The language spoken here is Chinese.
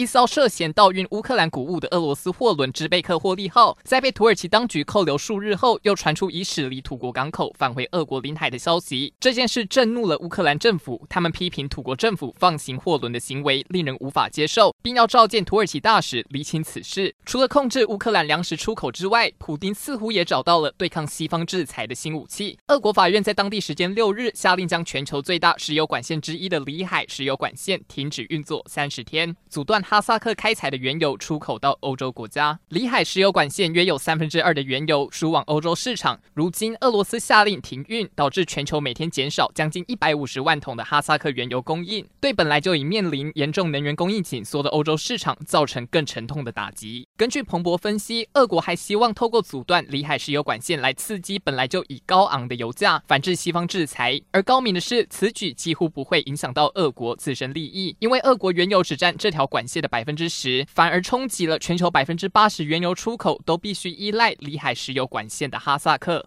一艘涉嫌盗运乌克兰谷物的俄罗斯货轮“之贝克霍利号”在被土耳其当局扣留数日后，又传出已驶离土国港口返回俄国领海的消息。这件事震怒了乌克兰政府，他们批评土国政府放行货轮的行为令人无法接受，并要召见土耳其大使厘清此事。除了控制乌克兰粮食出口之外，普丁似乎也找到了对抗西方制裁的新武器。俄国法院在当地时间六日下令将全球最大石油管线之一的里海石油管线停止运作三十天，阻断。哈萨克开采的原油出口到欧洲国家，里海石油管线约有三分之二的原油输往欧洲市场。如今，俄罗斯下令停运，导致全球每天减少将近一百五十万桶的哈萨克原油供应，对本来就已面临严重能源供应紧缩的欧洲市场造成更沉痛的打击。根据彭博分析，俄国还希望透过阻断里海石油管线来刺激本来就已高昂的油价，反制西方制裁。而高明的是，此举几乎不会影响到俄国自身利益，因为俄国原油只占这条管线的百分之十，反而冲击了全球百分之八十原油出口都必须依赖里海石油管线的哈萨克。